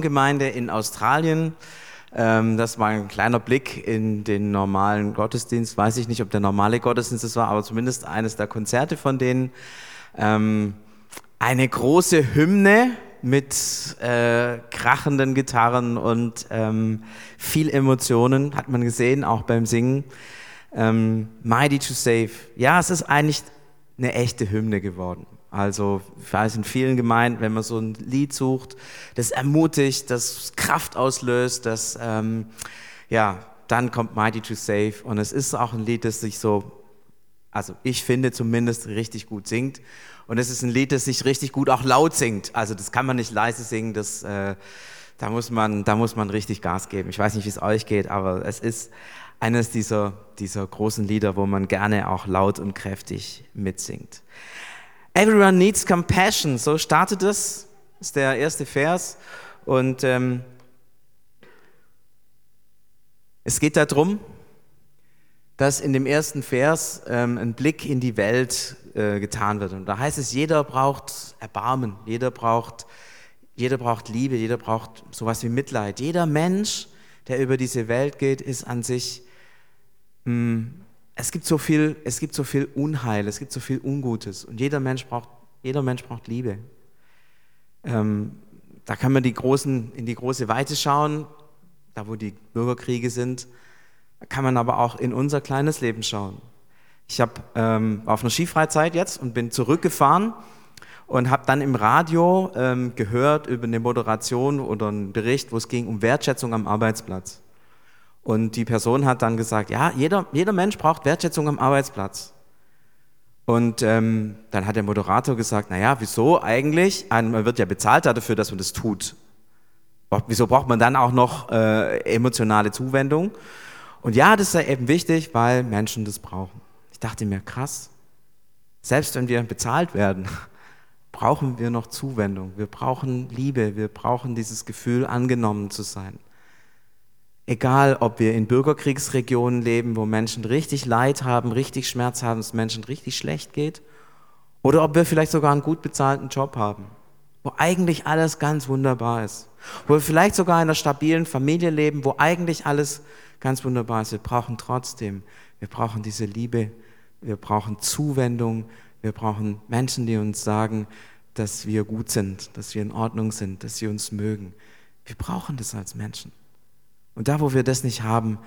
Gemeinde in Australien. Ähm, das war ein kleiner Blick in den normalen Gottesdienst. Weiß ich nicht, ob der normale Gottesdienst es war, aber zumindest eines der Konzerte von denen. Ähm, eine große Hymne mit äh, krachenden Gitarren und ähm, viel Emotionen, hat man gesehen, auch beim Singen. Mighty to Save. Ja, es ist eigentlich eine echte Hymne geworden. Also ich weiß in vielen Gemeinden, wenn man so ein Lied sucht, das ermutigt, das Kraft auslöst, das ähm, ja, dann kommt Mighty to Save und es ist auch ein Lied, das sich so, also ich finde zumindest richtig gut singt und es ist ein Lied, das sich richtig gut auch laut singt. Also das kann man nicht leise singen, das äh, da muss man, da muss man richtig Gas geben. Ich weiß nicht, wie es euch geht, aber es ist eines dieser, dieser großen Lieder, wo man gerne auch laut und kräftig mitsingt. Everyone needs compassion. So startet es. Ist der erste Vers. Und ähm, es geht darum, dass in dem ersten Vers ähm, ein Blick in die Welt äh, getan wird. Und da heißt es, jeder braucht Erbarmen, jeder braucht, jeder braucht Liebe, jeder braucht sowas wie Mitleid. Jeder Mensch, der über diese Welt geht, ist an sich mh, hm, es gibt so viel, es gibt so viel Unheil, es gibt so viel Ungutes und jeder Mensch braucht, jeder Mensch braucht Liebe. Ähm, da kann man die großen, in die große Weite schauen, da wo die Bürgerkriege sind. Kann man aber auch in unser kleines Leben schauen. Ich hab, ähm, war auf einer Skifreizeit jetzt und bin zurückgefahren und habe dann im Radio ähm, gehört über eine Moderation oder einen Bericht, wo es ging um Wertschätzung am Arbeitsplatz. Und die Person hat dann gesagt, ja, jeder, jeder Mensch braucht Wertschätzung am Arbeitsplatz. Und ähm, dann hat der Moderator gesagt, naja, wieso eigentlich? Man wird ja bezahlt dafür, dass man das tut. Wieso braucht man dann auch noch äh, emotionale Zuwendung? Und ja, das ist eben wichtig, weil Menschen das brauchen. Ich dachte mir, krass, selbst wenn wir bezahlt werden, brauchen wir noch Zuwendung. Wir brauchen Liebe, wir brauchen dieses Gefühl, angenommen zu sein. Egal, ob wir in Bürgerkriegsregionen leben, wo Menschen richtig Leid haben, richtig Schmerz haben, es Menschen richtig schlecht geht, oder ob wir vielleicht sogar einen gut bezahlten Job haben, wo eigentlich alles ganz wunderbar ist, wo wir vielleicht sogar in einer stabilen Familie leben, wo eigentlich alles ganz wunderbar ist. Wir brauchen trotzdem, wir brauchen diese Liebe, wir brauchen Zuwendung, wir brauchen Menschen, die uns sagen, dass wir gut sind, dass wir in Ordnung sind, dass sie uns mögen. Wir brauchen das als Menschen. Und da, wo wir das nicht haben,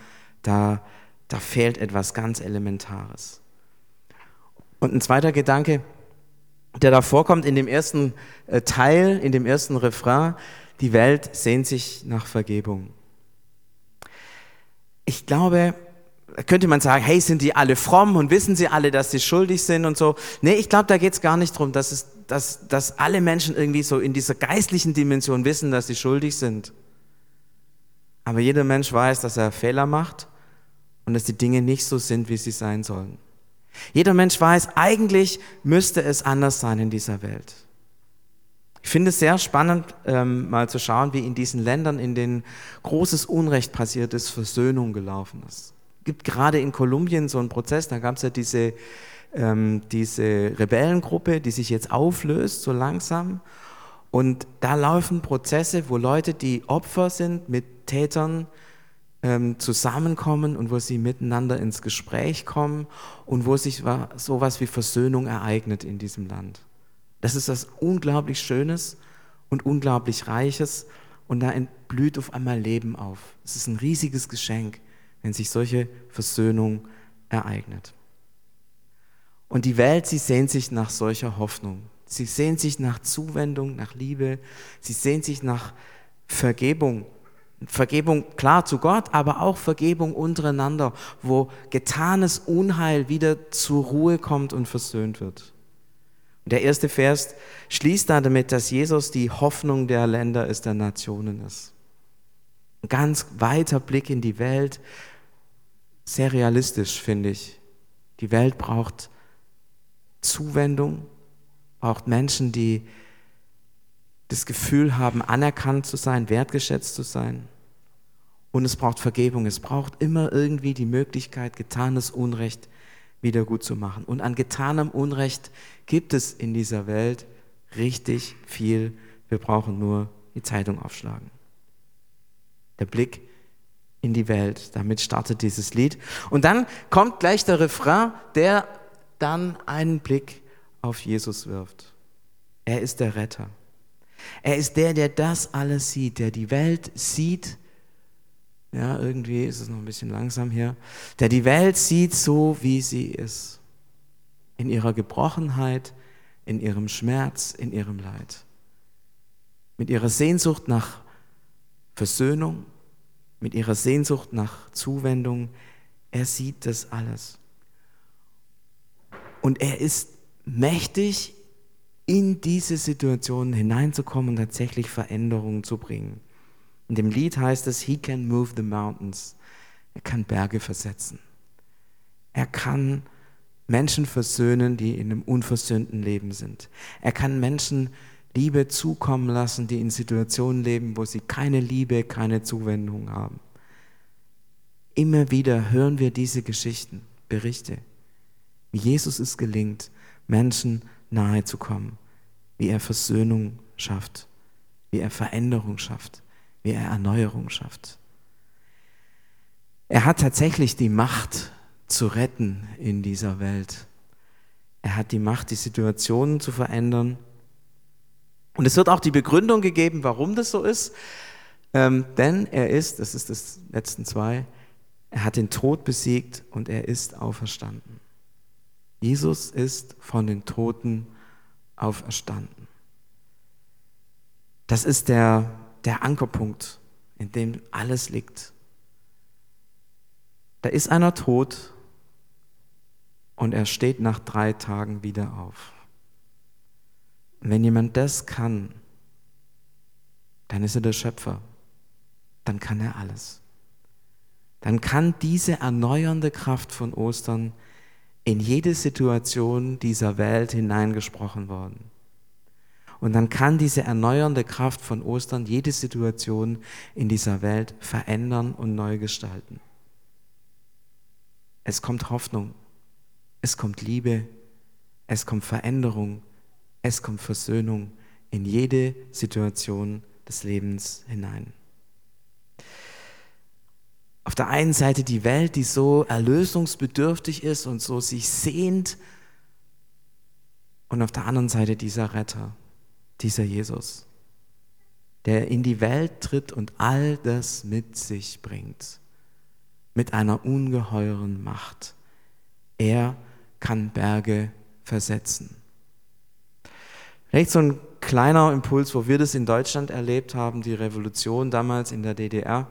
da, da fehlt etwas ganz Elementares. Und ein zweiter Gedanke, der da vorkommt in dem ersten äh, Teil, in dem ersten Refrain, die Welt sehnt sich nach Vergebung. Ich glaube, könnte man sagen, hey, sind die alle fromm und wissen sie alle, dass sie schuldig sind und so. Nee, ich glaube, da geht es gar nicht darum, dass, es, dass, dass alle Menschen irgendwie so in dieser geistlichen Dimension wissen, dass sie schuldig sind. Aber jeder Mensch weiß, dass er Fehler macht und dass die Dinge nicht so sind, wie sie sein sollen. Jeder Mensch weiß, eigentlich müsste es anders sein in dieser Welt. Ich finde es sehr spannend, ähm, mal zu schauen, wie in diesen Ländern, in denen großes Unrecht passiert ist, Versöhnung gelaufen ist. Es gibt gerade in Kolumbien so einen Prozess, da gab es ja diese, ähm, diese Rebellengruppe, die sich jetzt auflöst, so langsam. Und da laufen Prozesse, wo Leute, die Opfer sind, mit Tätern ähm, zusammenkommen und wo sie miteinander ins Gespräch kommen und wo sich sowas wie Versöhnung ereignet in diesem Land. Das ist was unglaublich Schönes und unglaublich Reiches und da entblüht auf einmal Leben auf. Es ist ein riesiges Geschenk, wenn sich solche Versöhnung ereignet. Und die Welt, sie sehnt sich nach solcher Hoffnung. Sie sehnt sich nach Zuwendung, nach Liebe. Sie sehnt sich nach Vergebung. Vergebung klar zu Gott, aber auch Vergebung untereinander, wo getanes Unheil wieder zur Ruhe kommt und versöhnt wird. Und der erste Vers schließt damit, dass Jesus die Hoffnung der Länder ist, der Nationen ist. Ein ganz weiter Blick in die Welt, sehr realistisch, finde ich. Die Welt braucht Zuwendung, braucht Menschen, die das Gefühl haben, anerkannt zu sein, wertgeschätzt zu sein. Und es braucht Vergebung. Es braucht immer irgendwie die Möglichkeit, getanes Unrecht wieder gut zu machen. Und an getanem Unrecht gibt es in dieser Welt richtig viel. Wir brauchen nur die Zeitung aufschlagen. Der Blick in die Welt. Damit startet dieses Lied. Und dann kommt gleich der Refrain, der dann einen Blick auf Jesus wirft. Er ist der Retter. Er ist der, der das alles sieht, der die Welt sieht. Ja, irgendwie ist es noch ein bisschen langsam hier. Der die Welt sieht so, wie sie ist. In ihrer Gebrochenheit, in ihrem Schmerz, in ihrem Leid. Mit ihrer Sehnsucht nach Versöhnung, mit ihrer Sehnsucht nach Zuwendung. Er sieht das alles. Und er ist mächtig, in diese Situation hineinzukommen und tatsächlich Veränderungen zu bringen. In dem Lied heißt es, He can move the mountains. Er kann Berge versetzen. Er kann Menschen versöhnen, die in einem unversöhnten Leben sind. Er kann Menschen Liebe zukommen lassen, die in Situationen leben, wo sie keine Liebe, keine Zuwendung haben. Immer wieder hören wir diese Geschichten, Berichte, wie Jesus es gelingt, Menschen nahe zu kommen, wie er Versöhnung schafft, wie er Veränderung schafft, wie er Erneuerung schafft. Er hat tatsächlich die Macht zu retten in dieser Welt. Er hat die Macht, die Situationen zu verändern und es wird auch die Begründung gegeben, warum das so ist. Ähm, denn er ist, das ist das letzten zwei, er hat den Tod besiegt und er ist auferstanden. Jesus ist von den Toten auferstanden. Das ist der, der Ankerpunkt, in dem alles liegt. Da ist einer tot und er steht nach drei Tagen wieder auf. Wenn jemand das kann, dann ist er der Schöpfer. Dann kann er alles. Dann kann diese erneuernde Kraft von Ostern in jede Situation dieser Welt hineingesprochen worden. Und dann kann diese erneuernde Kraft von Ostern jede Situation in dieser Welt verändern und neu gestalten. Es kommt Hoffnung, es kommt Liebe, es kommt Veränderung, es kommt Versöhnung in jede Situation des Lebens hinein. Auf der einen Seite die Welt, die so erlösungsbedürftig ist und so sich sehnt, und auf der anderen Seite dieser Retter, dieser Jesus, der in die Welt tritt und all das mit sich bringt, mit einer ungeheuren Macht. Er kann Berge versetzen. Vielleicht so ein kleiner Impuls, wo wir das in Deutschland erlebt haben, die Revolution damals in der DDR,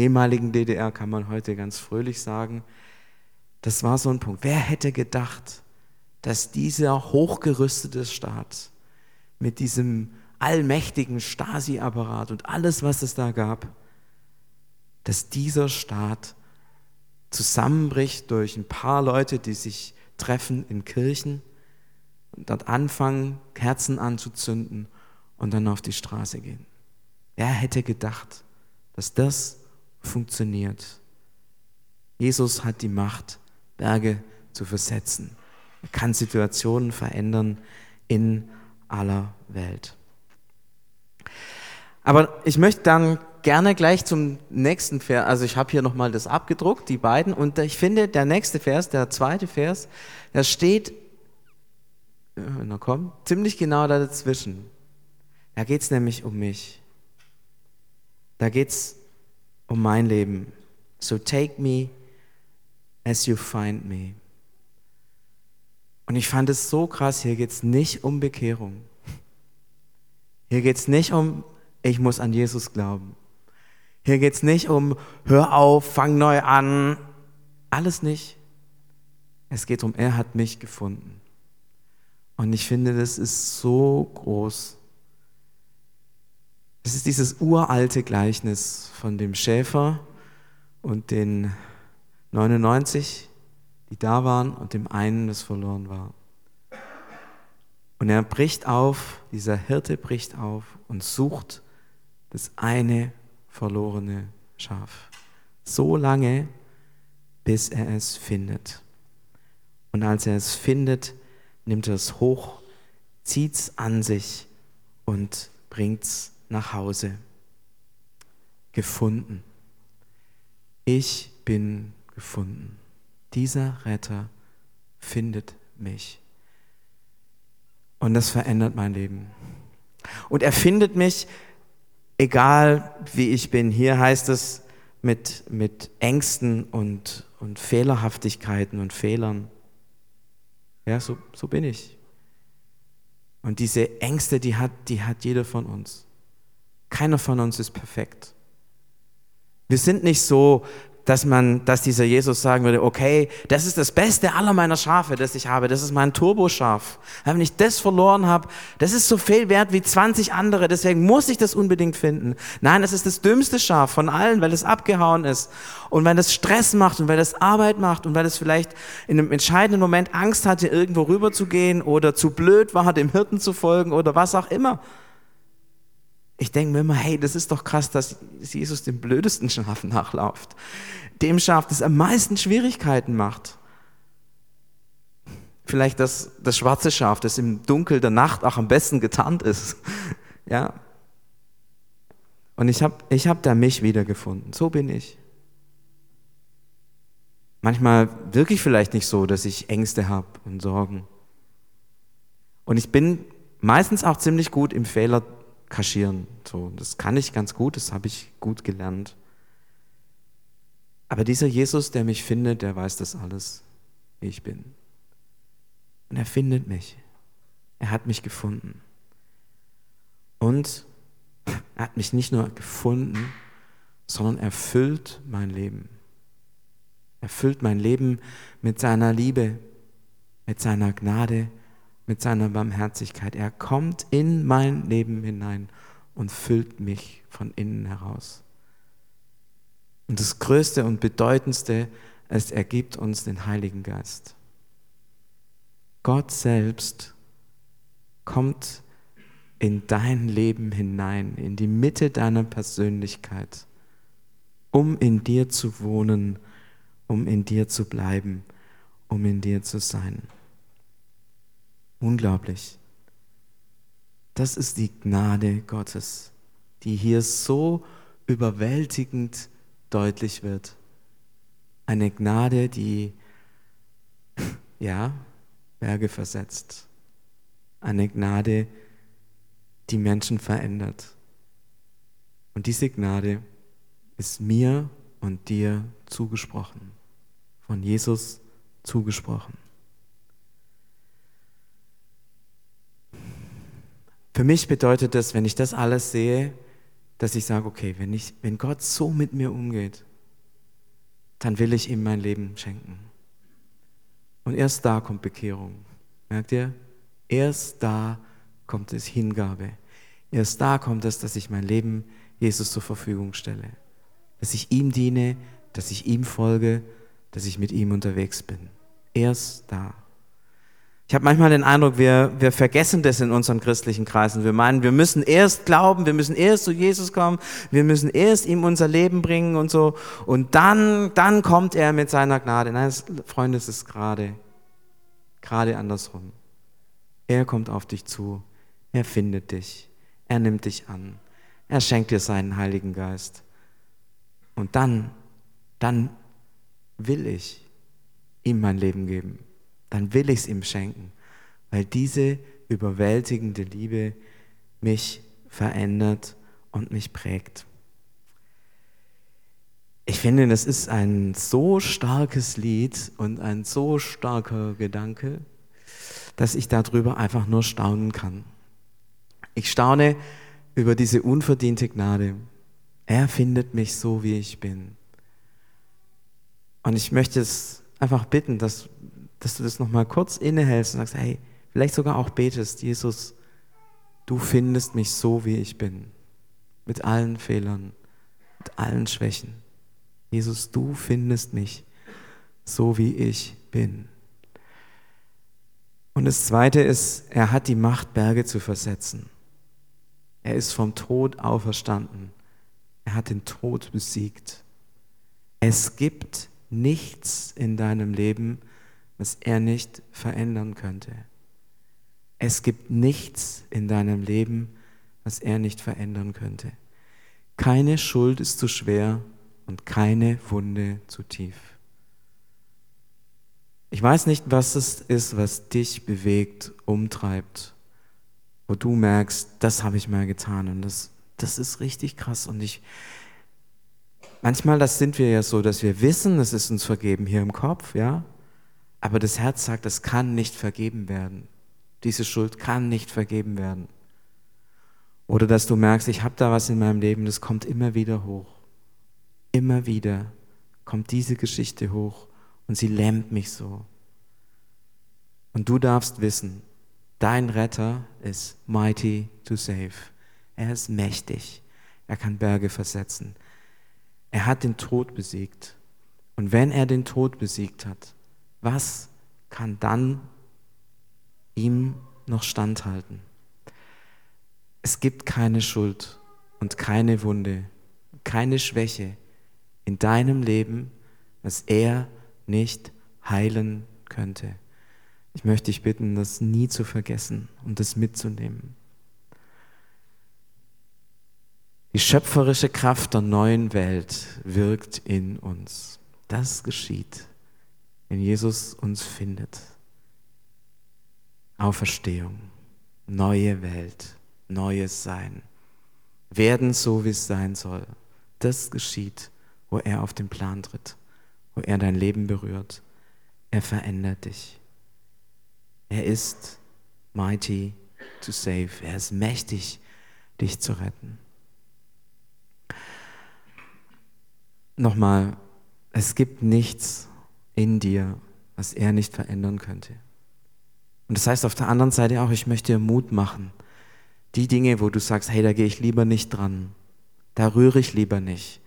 ehemaligen DDR kann man heute ganz fröhlich sagen. Das war so ein Punkt. Wer hätte gedacht, dass dieser hochgerüstete Staat mit diesem allmächtigen Stasi-Apparat und alles, was es da gab, dass dieser Staat zusammenbricht durch ein paar Leute, die sich treffen in Kirchen und dort anfangen, Kerzen anzuzünden und dann auf die Straße gehen. Wer hätte gedacht, dass das funktioniert? Jesus hat die Macht, Berge zu versetzen. Er kann Situationen verändern in aller Welt. Aber ich möchte dann gerne gleich zum nächsten Vers, also ich habe hier nochmal das abgedruckt, die beiden, und ich finde, der nächste Vers, der zweite Vers, da steht wenn er kommt, ziemlich genau da dazwischen. Da geht es nämlich um mich. Da geht es um mein Leben. So take me as you find me. Und ich fand es so krass, hier geht es nicht um Bekehrung. Hier geht es nicht um, ich muss an Jesus glauben. Hier geht es nicht um, hör auf, fang neu an. Alles nicht. Es geht um, er hat mich gefunden. Und ich finde, das ist so groß. Es ist dieses uralte Gleichnis von dem Schäfer und den 99, die da waren, und dem einen, das verloren war. Und er bricht auf, dieser Hirte bricht auf und sucht das eine verlorene Schaf. So lange, bis er es findet. Und als er es findet, nimmt er es hoch, zieht es an sich und bringt es nach Hause. gefunden. Ich bin gefunden. Dieser Retter findet mich. Und das verändert mein Leben. Und er findet mich, egal wie ich bin. Hier heißt es mit, mit Ängsten und, und Fehlerhaftigkeiten und Fehlern. Ja, so, so bin ich. Und diese Ängste, die hat, die hat jeder von uns. Keiner von uns ist perfekt. Wir sind nicht so dass man, dass dieser Jesus sagen würde, okay, das ist das Beste aller meiner Schafe, das ich habe. Das ist mein Turboschaf. Wenn ich das verloren habe, das ist so viel wert wie 20 andere. Deswegen muss ich das unbedingt finden. Nein, das ist das dümmste Schaf von allen, weil es abgehauen ist. Und weil es Stress macht und weil es Arbeit macht und weil es vielleicht in einem entscheidenden Moment Angst hatte, irgendwo rüber zu gehen oder zu blöd war, dem Hirten zu folgen oder was auch immer. Ich denke mir immer, hey, das ist doch krass, dass Jesus dem blödesten Schaf nachlauft. Dem Schaf, das am meisten Schwierigkeiten macht. Vielleicht das, das schwarze Schaf, das im Dunkel der Nacht auch am besten getarnt ist. Ja. Und ich habe ich hab da mich wiedergefunden. So bin ich. Manchmal wirklich vielleicht nicht so, dass ich Ängste habe und Sorgen. Und ich bin meistens auch ziemlich gut im Fehler kaschieren. So, das kann ich ganz gut, das habe ich gut gelernt. Aber dieser Jesus, der mich findet, der weiß das alles, wie ich bin. Und er findet mich. Er hat mich gefunden. Und er hat mich nicht nur gefunden, sondern erfüllt mein Leben. Er füllt mein Leben mit seiner Liebe, mit seiner Gnade, mit seiner Barmherzigkeit. Er kommt in mein Leben hinein und füllt mich von innen heraus. Und das Größte und Bedeutendste ist, er gibt uns den Heiligen Geist. Gott selbst kommt in dein Leben hinein, in die Mitte deiner Persönlichkeit, um in dir zu wohnen, um in dir zu bleiben, um in dir zu sein. Unglaublich. Das ist die Gnade Gottes, die hier so überwältigend deutlich wird. Eine Gnade, die, ja, Berge versetzt. Eine Gnade, die Menschen verändert. Und diese Gnade ist mir und dir zugesprochen, von Jesus zugesprochen. Für mich bedeutet das, wenn ich das alles sehe, dass ich sage, okay, wenn, ich, wenn Gott so mit mir umgeht, dann will ich ihm mein Leben schenken. Und erst da kommt Bekehrung. Merkt ihr? Erst da kommt es Hingabe. Erst da kommt es, dass ich mein Leben Jesus zur Verfügung stelle. Dass ich ihm diene, dass ich ihm folge, dass ich mit ihm unterwegs bin. Erst da. Ich habe manchmal den Eindruck, wir, wir vergessen das in unseren christlichen Kreisen. Wir meinen, wir müssen erst glauben, wir müssen erst zu Jesus kommen, wir müssen erst ihm unser Leben bringen und so. Und dann, dann kommt er mit seiner Gnade. Nein, Freunde, es ist gerade, gerade andersrum. Er kommt auf dich zu, er findet dich, er nimmt dich an, er schenkt dir seinen Heiligen Geist. Und dann, dann will ich ihm mein Leben geben dann will ich es ihm schenken, weil diese überwältigende Liebe mich verändert und mich prägt. Ich finde, das ist ein so starkes Lied und ein so starker Gedanke, dass ich darüber einfach nur staunen kann. Ich staune über diese unverdiente Gnade. Er findet mich so, wie ich bin. Und ich möchte es einfach bitten, dass dass du das nochmal kurz innehältst und sagst, hey, vielleicht sogar auch betest, Jesus, du findest mich so, wie ich bin, mit allen Fehlern, mit allen Schwächen. Jesus, du findest mich so, wie ich bin. Und das Zweite ist, er hat die Macht, Berge zu versetzen. Er ist vom Tod auferstanden. Er hat den Tod besiegt. Es gibt nichts in deinem Leben, was er nicht verändern könnte. Es gibt nichts in deinem Leben, was er nicht verändern könnte. Keine Schuld ist zu schwer und keine Wunde zu tief. Ich weiß nicht, was es ist, was dich bewegt, umtreibt, wo du merkst, das habe ich mal getan und das, das ist richtig krass. Und ich, manchmal, das sind wir ja so, dass wir wissen, es ist uns vergeben hier im Kopf, ja, aber das Herz sagt, es kann nicht vergeben werden. Diese Schuld kann nicht vergeben werden. Oder dass du merkst, ich habe da was in meinem Leben, das kommt immer wieder hoch. Immer wieder kommt diese Geschichte hoch und sie lähmt mich so. Und du darfst wissen, dein Retter ist mighty to save. Er ist mächtig. Er kann Berge versetzen. Er hat den Tod besiegt. Und wenn er den Tod besiegt hat, was kann dann ihm noch standhalten? Es gibt keine Schuld und keine Wunde, keine Schwäche in deinem Leben, was er nicht heilen könnte. Ich möchte dich bitten, das nie zu vergessen und das mitzunehmen. Die schöpferische Kraft der neuen Welt wirkt in uns. Das geschieht, wenn Jesus uns findet. Auferstehung, neue Welt, neues Sein. Werden so, wie es sein soll. Das geschieht, wo er auf den Plan tritt, wo er dein Leben berührt. Er verändert dich. Er ist mighty to save. Er ist mächtig, dich zu retten. Nochmal, es gibt nichts in dir, was er nicht verändern könnte. Und das heißt auf der anderen Seite auch, ich möchte dir Mut machen. Die Dinge, wo du sagst, hey, da gehe ich lieber nicht dran, da rühre ich lieber nicht,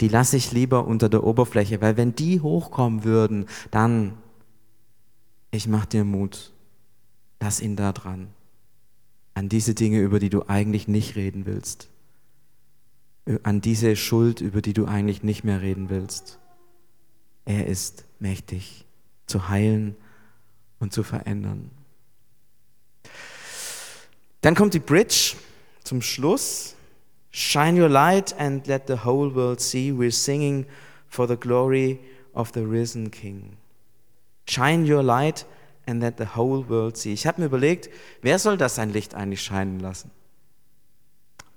die lasse ich lieber unter der Oberfläche, weil wenn die hochkommen würden, dann, ich mache dir Mut, lass ihn da dran, an diese Dinge, über die du eigentlich nicht reden willst, an diese Schuld, über die du eigentlich nicht mehr reden willst. Er ist mächtig zu heilen und zu verändern. Dann kommt die Bridge zum Schluss. Shine your light and let the whole world see we're singing for the glory of the risen King. Shine your light and let the whole world see. Ich habe mir überlegt, wer soll das sein Licht eigentlich scheinen lassen?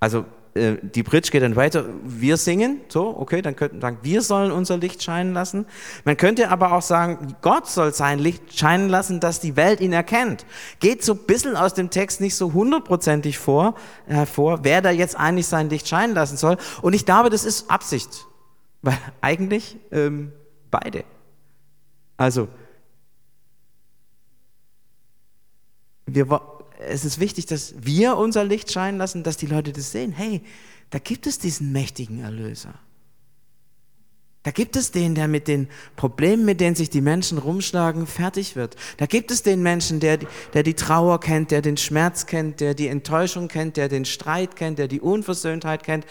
Also äh, die Bridge geht dann weiter, wir singen, so, okay, dann könnten wir sagen, wir sollen unser Licht scheinen lassen. Man könnte aber auch sagen, Gott soll sein Licht scheinen lassen, dass die Welt ihn erkennt. Geht so ein bisschen aus dem Text nicht so hundertprozentig vor, hervor, wer da jetzt eigentlich sein Licht scheinen lassen soll. Und ich glaube, das ist Absicht, weil eigentlich ähm, beide. Also, wir, es ist wichtig, dass wir unser Licht scheinen lassen, dass die Leute das sehen. Hey, da gibt es diesen mächtigen Erlöser. Da gibt es den, der mit den Problemen, mit denen sich die Menschen rumschlagen, fertig wird. Da gibt es den Menschen, der, der die Trauer kennt, der den Schmerz kennt, der die Enttäuschung kennt, der den Streit kennt, der die Unversöhntheit kennt.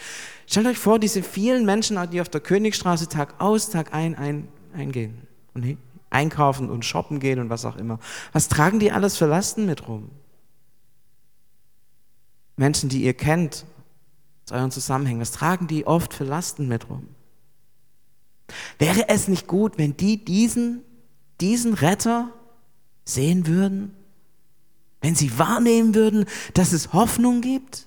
Stellt euch vor, diese vielen Menschen, die auf der Königstraße Tag aus, Tag ein, ein eingehen und einkaufen und shoppen gehen und was auch immer. Was tragen die alles für Lasten mit rum? Menschen, die ihr kennt, aus euren Zusammenhängen, was tragen die oft für Lasten mit rum? Wäre es nicht gut, wenn die diesen, diesen Retter sehen würden? Wenn sie wahrnehmen würden, dass es Hoffnung gibt,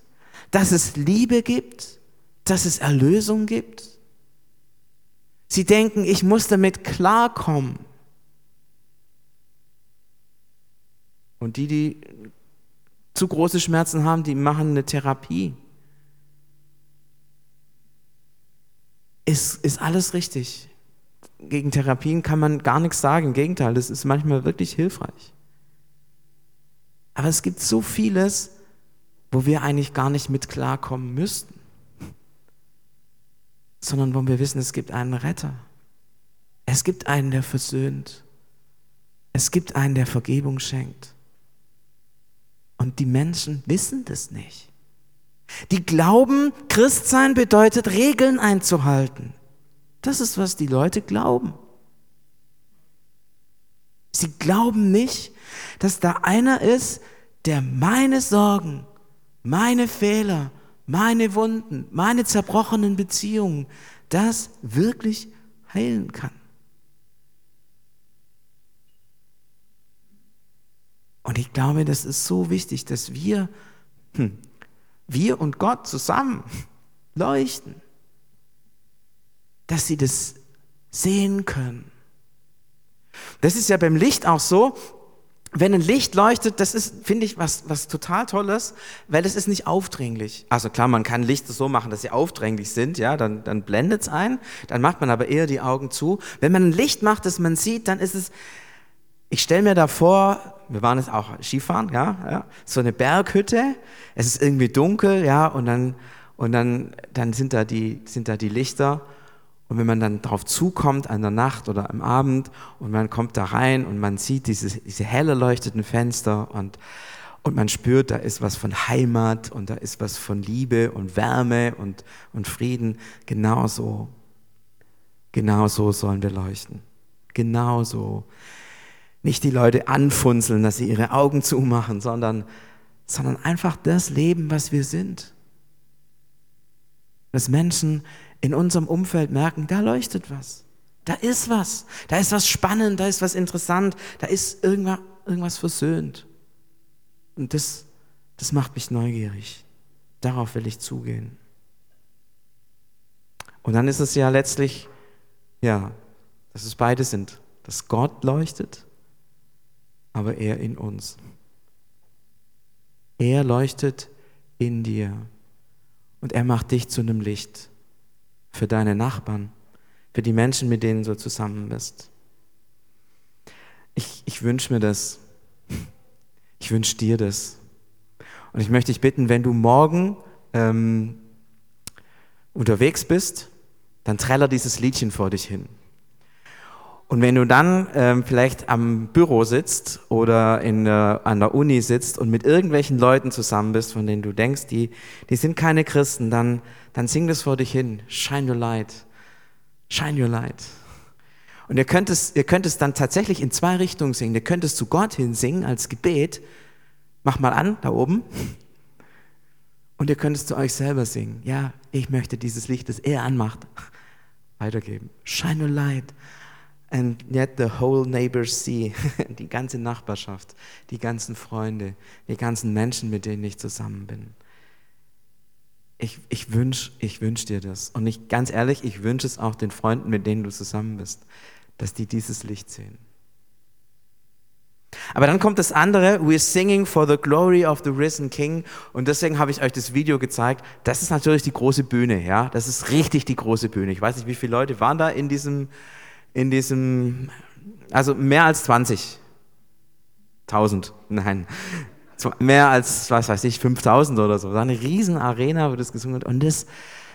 dass es Liebe gibt, dass es Erlösung gibt? Sie denken, ich muss damit klarkommen. Und die, die zu große Schmerzen haben, die machen eine Therapie. Ist, ist alles richtig. Gegen Therapien kann man gar nichts sagen. Im Gegenteil, das ist manchmal wirklich hilfreich. Aber es gibt so vieles, wo wir eigentlich gar nicht mit klarkommen müssten, sondern wo wir wissen, es gibt einen Retter. Es gibt einen, der versöhnt. Es gibt einen, der Vergebung schenkt. Und die Menschen wissen das nicht. Die glauben, Christsein bedeutet Regeln einzuhalten. Das ist, was die Leute glauben. Sie glauben nicht, dass da einer ist, der meine Sorgen, meine Fehler, meine Wunden, meine zerbrochenen Beziehungen, das wirklich heilen kann. Und ich glaube, das ist so wichtig, dass wir, hm, wir und Gott zusammen leuchten, dass sie das sehen können. Das ist ja beim Licht auch so, wenn ein Licht leuchtet, das ist, finde ich, was, was total Tolles, weil es ist nicht aufdringlich. Also klar, man kann Lichter so machen, dass sie aufdringlich sind, ja, dann, dann blendet es ein, dann macht man aber eher die Augen zu. Wenn man ein Licht macht, das man sieht, dann ist es, ich stelle mir da vor, wir waren jetzt auch Skifahren, ja, ja, so eine Berghütte, es ist irgendwie dunkel, ja, und dann, und dann, dann sind da die, sind da die Lichter und wenn man dann darauf zukommt an der Nacht oder am Abend und man kommt da rein und man sieht diese, diese hell erleuchteten Fenster und, und man spürt, da ist was von Heimat und da ist was von Liebe und Wärme und, und Frieden. Genauso, genauso sollen wir leuchten. Genauso. Nicht die Leute anfunzeln, dass sie ihre Augen zumachen, sondern, sondern einfach das leben, was wir sind. Dass Menschen in unserem Umfeld merken, da leuchtet was. Da ist was. Da ist was spannend, da ist was interessant, da ist irgendwas, irgendwas versöhnt. Und das, das macht mich neugierig. Darauf will ich zugehen. Und dann ist es ja letztlich, ja, dass es beide sind. Dass Gott leuchtet, aber er in uns. Er leuchtet in dir und er macht dich zu einem Licht für deine Nachbarn, für die Menschen, mit denen du zusammen bist. Ich, ich wünsche mir das. Ich wünsche dir das. Und ich möchte dich bitten, wenn du morgen ähm, unterwegs bist, dann träller dieses Liedchen vor dich hin. Und wenn du dann ähm, vielleicht am Büro sitzt oder in, äh, an der Uni sitzt und mit irgendwelchen Leuten zusammen bist, von denen du denkst, die, die sind keine Christen, dann, dann sing das vor dich hin. Shine your light. Shine your light. Und ihr könnt, es, ihr könnt es dann tatsächlich in zwei Richtungen singen. Ihr könnt es zu Gott hin singen als Gebet. Mach mal an, da oben. Und ihr könnt es zu euch selber singen. Ja, ich möchte dieses Licht, das er anmacht, weitergeben. Shine your light and yet the whole neighbors see, die ganze Nachbarschaft, die ganzen Freunde, die ganzen Menschen, mit denen ich zusammen bin. Ich, ich wünsche ich wünsch dir das. Und ich, ganz ehrlich, ich wünsche es auch den Freunden, mit denen du zusammen bist, dass die dieses Licht sehen. Aber dann kommt das andere, we're singing for the glory of the risen King. Und deswegen habe ich euch das Video gezeigt. Das ist natürlich die große Bühne, ja. Das ist richtig die große Bühne. Ich weiß nicht, wie viele Leute waren da in diesem, in diesem, also mehr als 20. 1000, nein, mehr als, was weiß ich, 5000 oder so. Das war eine riesen Arena, wo das gesungen wird. Und das,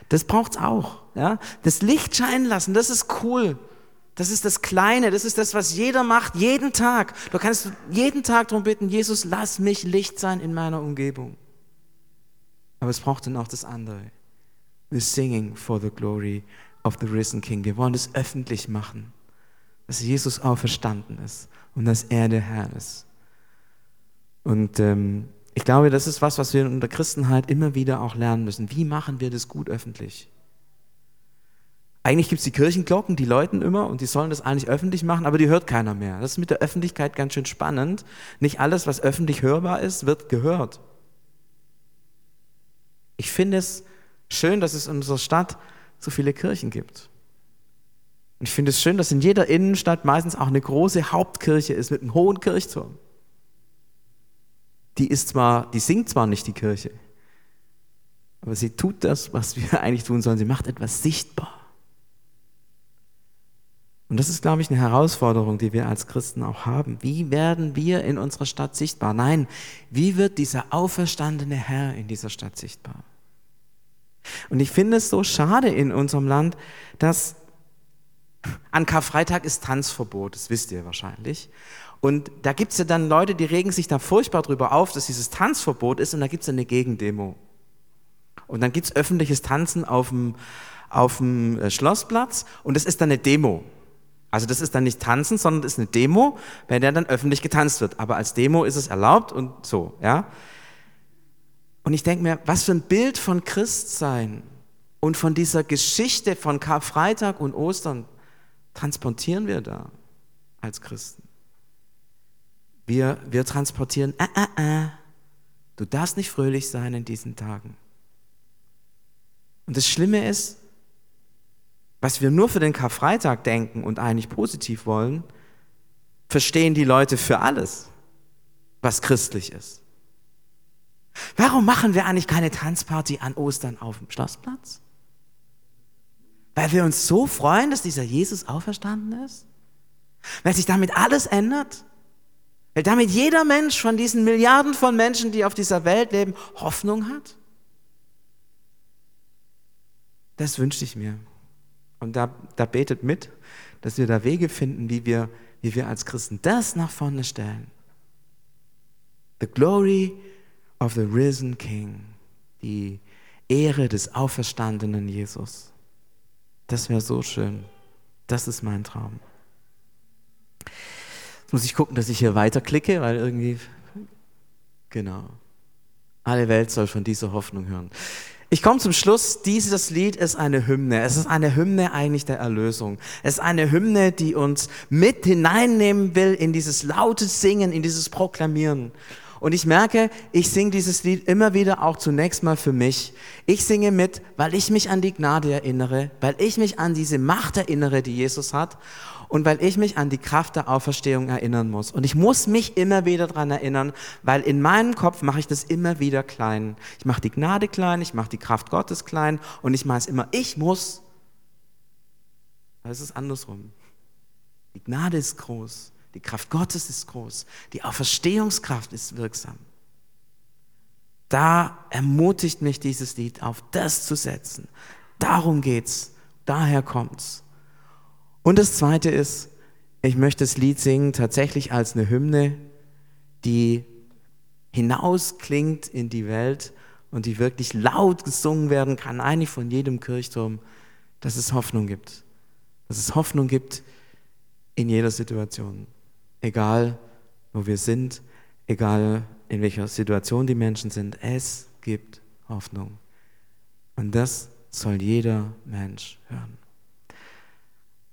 das braucht's auch. Ja? Das Licht scheinen lassen, das ist cool. Das ist das Kleine, das ist das, was jeder macht, jeden Tag. Du kannst jeden Tag darum bitten, Jesus, lass mich Licht sein in meiner Umgebung. Aber es braucht dann auch das andere. We're singing for the glory of the risen King. Wir wollen es öffentlich machen, dass Jesus auferstanden ist und dass er der Herr ist. Und ähm, ich glaube, das ist was, was wir in der Christenheit immer wieder auch lernen müssen. Wie machen wir das gut öffentlich? Eigentlich gibt es die Kirchenglocken, die läuten immer und die sollen das eigentlich öffentlich machen, aber die hört keiner mehr. Das ist mit der Öffentlichkeit ganz schön spannend. Nicht alles, was öffentlich hörbar ist, wird gehört. Ich finde es schön, dass es in unserer Stadt so viele Kirchen gibt. Und ich finde es schön, dass in jeder Innenstadt meistens auch eine große Hauptkirche ist mit einem hohen Kirchturm. Die ist zwar, die singt zwar nicht die Kirche, aber sie tut das, was wir eigentlich tun sollen. Sie macht etwas sichtbar. Und das ist, glaube ich, eine Herausforderung, die wir als Christen auch haben. Wie werden wir in unserer Stadt sichtbar? Nein, wie wird dieser auferstandene Herr in dieser Stadt sichtbar? Und ich finde es so schade in unserem Land, dass an Karfreitag ist Tanzverbot, das wisst ihr wahrscheinlich. Und da gibt es ja dann Leute, die regen sich da furchtbar drüber auf, dass dieses Tanzverbot ist und da gibt es eine Gegendemo. Und dann gibt es öffentliches Tanzen auf dem, auf dem äh, Schlossplatz und das ist dann eine Demo. Also das ist dann nicht Tanzen, sondern das ist eine Demo, bei der dann öffentlich getanzt wird. Aber als Demo ist es erlaubt und so, ja. Und ich denke mir, was für ein Bild von Christsein und von dieser Geschichte von Karfreitag und Ostern transportieren wir da als Christen. Wir, wir transportieren, äh, äh, äh, du darfst nicht fröhlich sein in diesen Tagen. Und das Schlimme ist, was wir nur für den Karfreitag denken und eigentlich positiv wollen, verstehen die Leute für alles, was christlich ist. Warum machen wir eigentlich keine Tanzparty an Ostern auf dem Schlossplatz? Weil wir uns so freuen, dass dieser Jesus auferstanden ist? Weil sich damit alles ändert? Weil damit jeder Mensch von diesen Milliarden von Menschen, die auf dieser Welt leben, Hoffnung hat? Das wünsche ich mir. Und da, da betet mit, dass wir da Wege finden, wie wir, wie wir als Christen das nach vorne stellen. The glory of the risen King. Die Ehre des auferstandenen Jesus. Das wäre so schön. Das ist mein Traum. Jetzt muss ich gucken, dass ich hier weiterklicke, weil irgendwie, genau. Alle Welt soll von dieser Hoffnung hören. Ich komme zum Schluss. Dieses Lied ist eine Hymne. Es ist eine Hymne eigentlich der Erlösung. Es ist eine Hymne, die uns mit hineinnehmen will in dieses laute Singen, in dieses Proklamieren. Und ich merke, ich singe dieses Lied immer wieder auch zunächst mal für mich. Ich singe mit, weil ich mich an die Gnade erinnere, weil ich mich an diese Macht erinnere, die Jesus hat und weil ich mich an die Kraft der Auferstehung erinnern muss. Und ich muss mich immer wieder dran erinnern, weil in meinem Kopf mache ich das immer wieder klein. Ich mache die Gnade klein, ich mache die Kraft Gottes klein und ich mache es immer, ich muss. es ist andersrum. Die Gnade ist groß. Die Kraft Gottes ist groß. Die Auferstehungskraft ist wirksam. Da ermutigt mich dieses Lied auf das zu setzen. Darum geht's. Daher kommt's. Und das zweite ist, ich möchte das Lied singen tatsächlich als eine Hymne, die hinausklingt in die Welt und die wirklich laut gesungen werden kann, eigentlich von jedem Kirchturm, dass es Hoffnung gibt. Dass es Hoffnung gibt in jeder Situation egal wo wir sind, egal in welcher Situation die Menschen sind, es gibt Hoffnung. Und das soll jeder Mensch hören.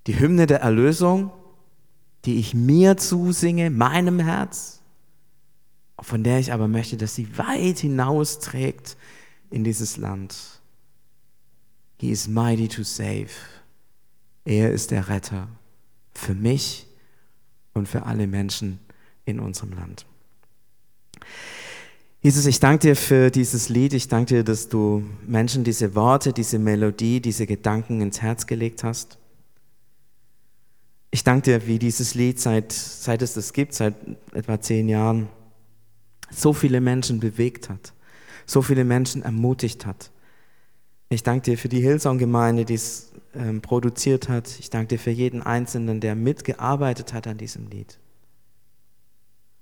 Die Hymne der Erlösung, die ich mir zusinge, meinem Herz, von der ich aber möchte, dass sie weit hinaus trägt in dieses Land. He is mighty to save. Er ist der Retter für mich und für alle Menschen in unserem Land. Jesus, ich danke dir für dieses Lied. Ich danke dir, dass du Menschen diese Worte, diese Melodie, diese Gedanken ins Herz gelegt hast. Ich danke dir, wie dieses Lied, seit, seit es das gibt, seit etwa zehn Jahren, so viele Menschen bewegt hat, so viele Menschen ermutigt hat. Ich danke dir für die Hillsong-Gemeinde, die es ähm, produziert hat. Ich danke dir für jeden Einzelnen, der mitgearbeitet hat an diesem Lied.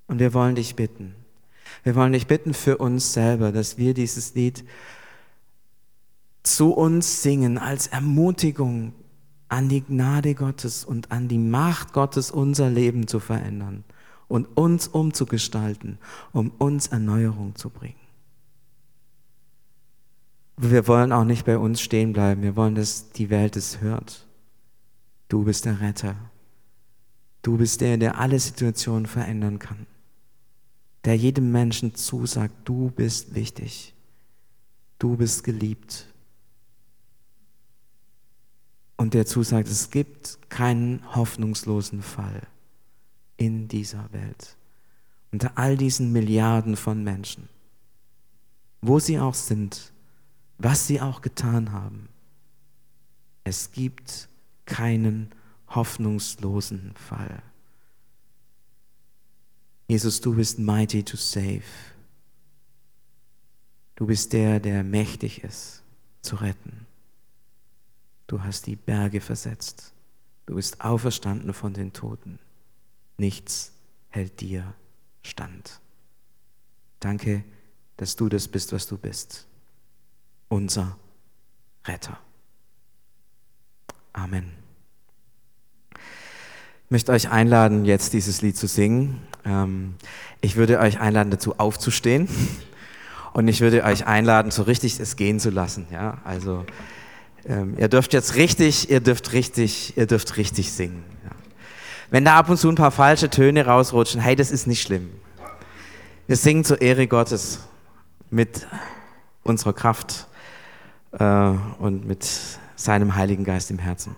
Und wir wollen dich bitten. Wir wollen dich bitten für uns selber, dass wir dieses Lied zu uns singen als Ermutigung an die Gnade Gottes und an die Macht Gottes, unser Leben zu verändern und uns umzugestalten, um uns Erneuerung zu bringen. Wir wollen auch nicht bei uns stehen bleiben. Wir wollen, dass die Welt es hört. Du bist der Retter. Du bist der, der alle Situationen verändern kann. Der jedem Menschen zusagt, du bist wichtig. Du bist geliebt. Und der zusagt, es gibt keinen hoffnungslosen Fall in dieser Welt. Unter all diesen Milliarden von Menschen, wo sie auch sind, was sie auch getan haben. Es gibt keinen hoffnungslosen Fall. Jesus, du bist mighty to save. Du bist der, der mächtig ist zu retten. Du hast die Berge versetzt. Du bist auferstanden von den Toten. Nichts hält dir stand. Danke, dass du das bist, was du bist unser Retter. Amen. Ich möchte euch einladen, jetzt dieses Lied zu singen. Ähm, ich würde euch einladen, dazu aufzustehen. Und ich würde euch einladen, so richtig es gehen zu lassen. Ja, also ähm, ihr dürft jetzt richtig, ihr dürft richtig, ihr dürft richtig singen. Wenn da ab und zu ein paar falsche Töne rausrutschen, hey, das ist nicht schlimm. Wir singen zur Ehre Gottes mit unserer Kraft äh, und mit seinem Heiligen Geist im Herzen.